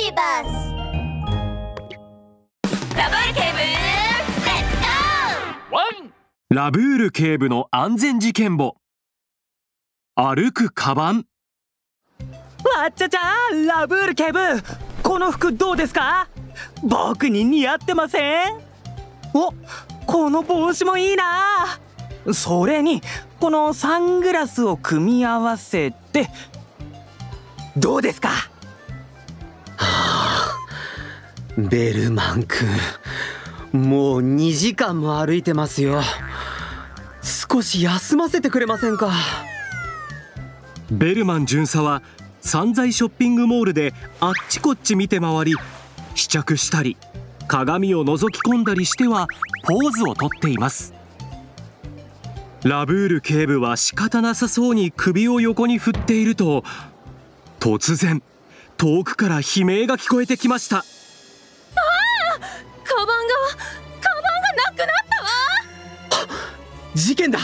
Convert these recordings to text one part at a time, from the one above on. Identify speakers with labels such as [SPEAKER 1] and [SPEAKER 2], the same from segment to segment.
[SPEAKER 1] ビバスダブルケーブルレッツゴ
[SPEAKER 2] ワンラブール警部の安全事件簿。歩くカバン。
[SPEAKER 3] わっちゃちゃラブール警部この服どうですか？僕に似合ってません？おこの帽子もいいな。それにこのサングラスを組み合わせてどうですか？
[SPEAKER 4] ベルマン君。もう2時間も歩いてますよ。少し休ませてくれませんか？
[SPEAKER 2] ベルマン巡査は散財ショッピングモールであっちこっち見て回り試着したり鏡を覗き込んだりしてはポーズをとっています。ラブール警部は仕方なさそうに首を横に振っていると突然遠くから悲鳴が聞こえてきました
[SPEAKER 4] 事件だ。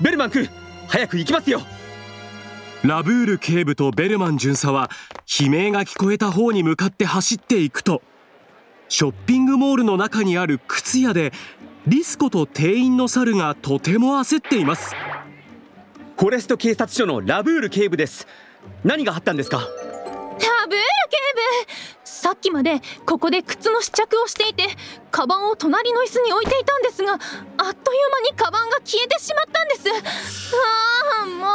[SPEAKER 4] ベルマン君早く行きますよ。
[SPEAKER 2] ラブール警部とベルマン巡査は悲鳴が聞こえた方に向かって走っていくとショッピングモールの中にある靴屋でリスコと店員の猿がとても焦っています。
[SPEAKER 4] フォレスト警察署のラブール警部です。何があったんですか？
[SPEAKER 1] ラブール警部さっきまでここで靴の試着をしていてカバンを隣の椅子に置いていたんですがあっという間にカバンが消えてしまったんです。ああもう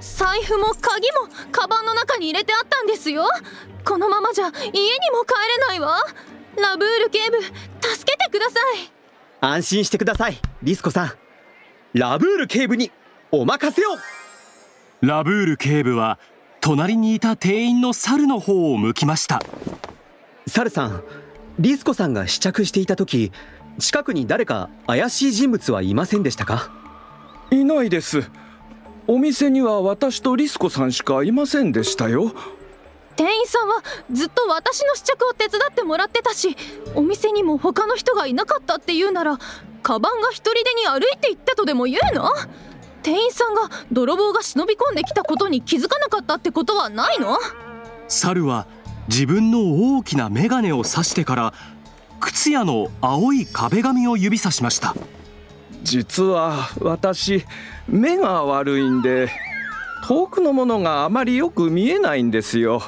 [SPEAKER 1] 財布も鍵もカバンの中に入れてあったんですよ。このままじゃ家にも帰れないわ。ラブール警部助けてください。
[SPEAKER 4] 安心してくださいリスコさん。ラブール警部にお任せを。
[SPEAKER 2] ラブール警部は隣にいた店員の猿の方を向きました
[SPEAKER 4] サルさんリスコさんが試着していた時近くに誰か怪しい人物はいませんでしたか？
[SPEAKER 5] いないです。お店には私とリスコさんしかいませんでしたよ。
[SPEAKER 1] 店員さんはずっと私の試着を手伝ってもらってたしお店にも他の人がいなかったっていうならカバンが一人でに歩いて行ったとでも言うの？店員さんが泥棒が忍び込んできたことに気づかなかったってことはないの？
[SPEAKER 2] 猿は自分の大きな眼鏡を指してから靴屋の青い壁紙を指さしました。
[SPEAKER 5] 実は私目が悪いんで遠くのものがあまりよく見えないんですよ。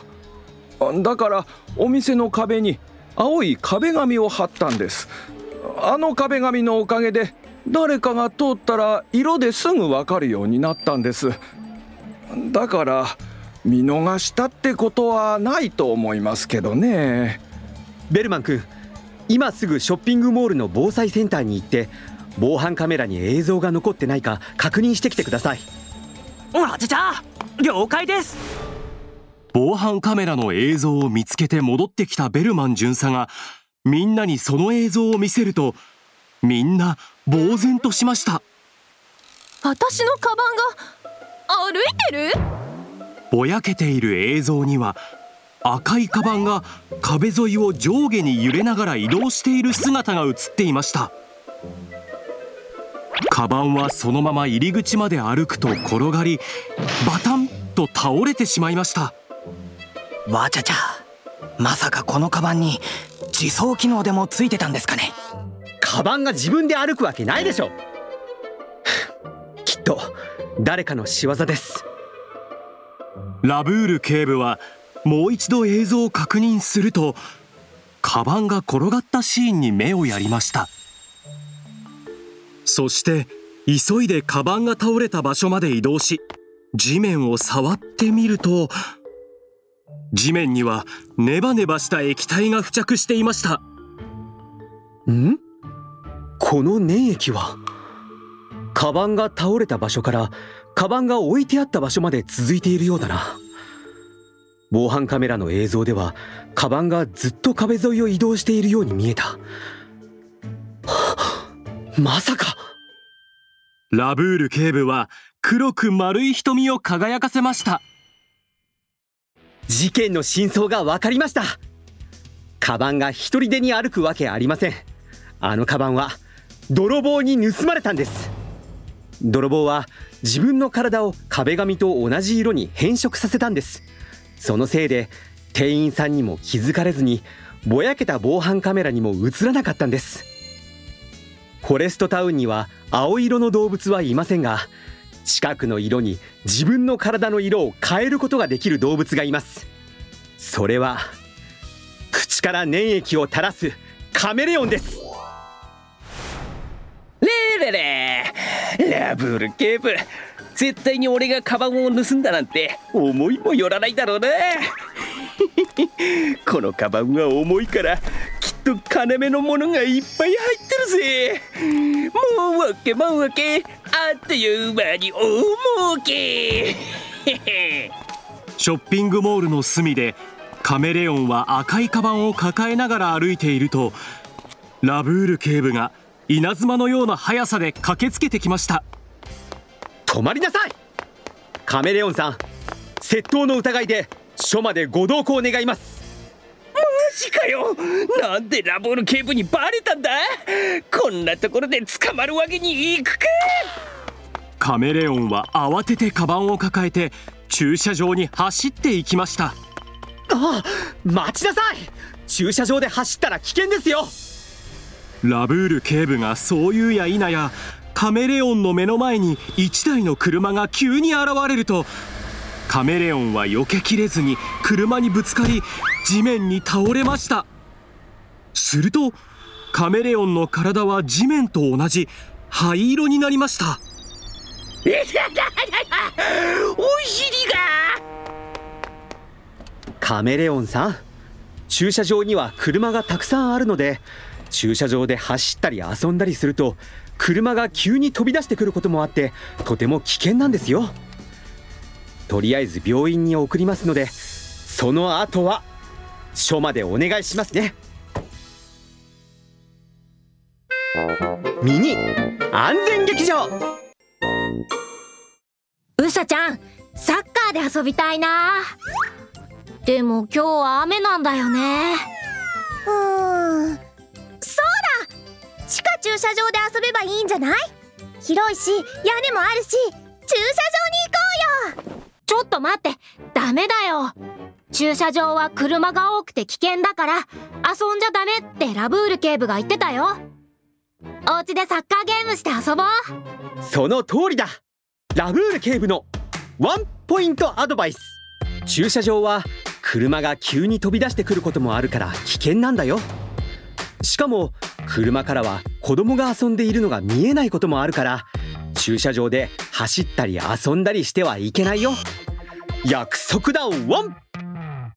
[SPEAKER 5] だからお店の壁に青い壁紙を貼ったんです。あの壁紙のおかげで誰かが通ったら色ですぐわかるようになったんです。だから見逃したってことはないと思いますけどね。
[SPEAKER 4] ベルマン君今すぐショッピングモールの防災センターに行って防犯カメラに映像が残ってないか確認してきてください。
[SPEAKER 3] わちゃちゃ了解です。
[SPEAKER 2] 防犯カメラの映像を見つけて戻ってきたベルマン巡査がみんなにその映像を見せるとみんな呆然としました。
[SPEAKER 1] 私のカバンが歩いてる？
[SPEAKER 2] ぼやけている映像には赤いカバンが壁沿いを上下に揺れながら移動している姿が映っていました。カバンはそのまま入り口まで歩くと転がりバタンと倒れてしまいました。
[SPEAKER 3] わちゃちゃまさかこのカバンに自走機能でもついてたんですかね。
[SPEAKER 4] カバンが自分で歩くわけないでしょ。きっと誰かの仕業です
[SPEAKER 2] ラブール警部はもう一度映像を確認するとカバンが転がったシーンに目をやりました。そして急いでカバンが倒れた場所まで移動し地面を触ってみると地面にはネバネバした液体が付着していました。
[SPEAKER 4] ん？この粘液は？カバンが倒れた場所からカバンが置いてあった場所まで続いているようだな。防犯カメラの映像ではカバンがずっと壁沿いを移動しているように見えた。まさか。
[SPEAKER 2] ラブール警部は黒く丸い瞳を輝かせました。
[SPEAKER 4] 事件の真相が分かりました。カバンが一人でに歩くわけありません。あのカバンは泥棒に盗まれたんです泥棒は自分の体を壁紙と同じ色に変色させたんです。そのせいで店員さんにも気づかれずにぼやけた防犯カメラにも映らなかったんです。フォレストタウンには青色の動物はいませんが近くの色に自分の体の色を変えることができる動物がいます。それは口から粘液を垂らすカメレオンです。
[SPEAKER 6] れれれラブール。警部絶対に俺がカバンを盗んだなんて思いもよらないだろうな。このカバンは重いからきっと金目のものがいっぱい入ってるぜ。もうわけもうわけあっという間に大儲け。
[SPEAKER 2] ショッピングモールの隅でカメレオンは赤いカバンを抱えながら歩いているとラブール警部が稲妻のような速さで駆けつけてきました。
[SPEAKER 4] 止まりなさい。カメレオンさん窃盗の疑いで署までご同行願います。
[SPEAKER 6] マジかよ。なんでラボール警部にバレたんだ？こんなところで捕まるわけにいくか。
[SPEAKER 2] カメレオンは慌ててカバンを抱えて駐車場に走っていきました。
[SPEAKER 4] ああ待ちなさい。駐車場で走ったら危険ですよ
[SPEAKER 2] ラブール警部がそう言うや否やカメレオンの目の前に1台の車が急に現れるとカメレオンは避けきれずに車にぶつかり地面に倒れました。するとカメレオンの体は地面と同じ灰色になりました。
[SPEAKER 6] お尻が！
[SPEAKER 4] カメレオンさん駐車場には車がたくさんあるので駐車場で走ったり遊んだりすると車が急に飛び出してくることもあってとても危険なんですよ。とりあえず病院に送りますのでその後は署までお願いしますね。ミニ安全劇場。
[SPEAKER 7] うさちゃんサッカーで遊びたいな。でも今日は雨なんだよね。
[SPEAKER 8] うーん駐車場で遊べばいいんじゃない？広いし屋根もあるし駐車場に行こうよ！
[SPEAKER 7] ちょっと待ってダメだよ。駐車場は車が多くて危険だから遊んじゃダメってラブール警部が言ってたよ。お家でサッカーゲームして遊ぼう。
[SPEAKER 4] その通りだ。ラブール警部のワンポイントアドバイス。駐車場は車が急に飛び出してくることもあるから危険なんだよ。しかも車からは子供が遊んでいるのが見えないこともあるから駐車場で走ったり遊んだりしてはいけないよ。約束だワン！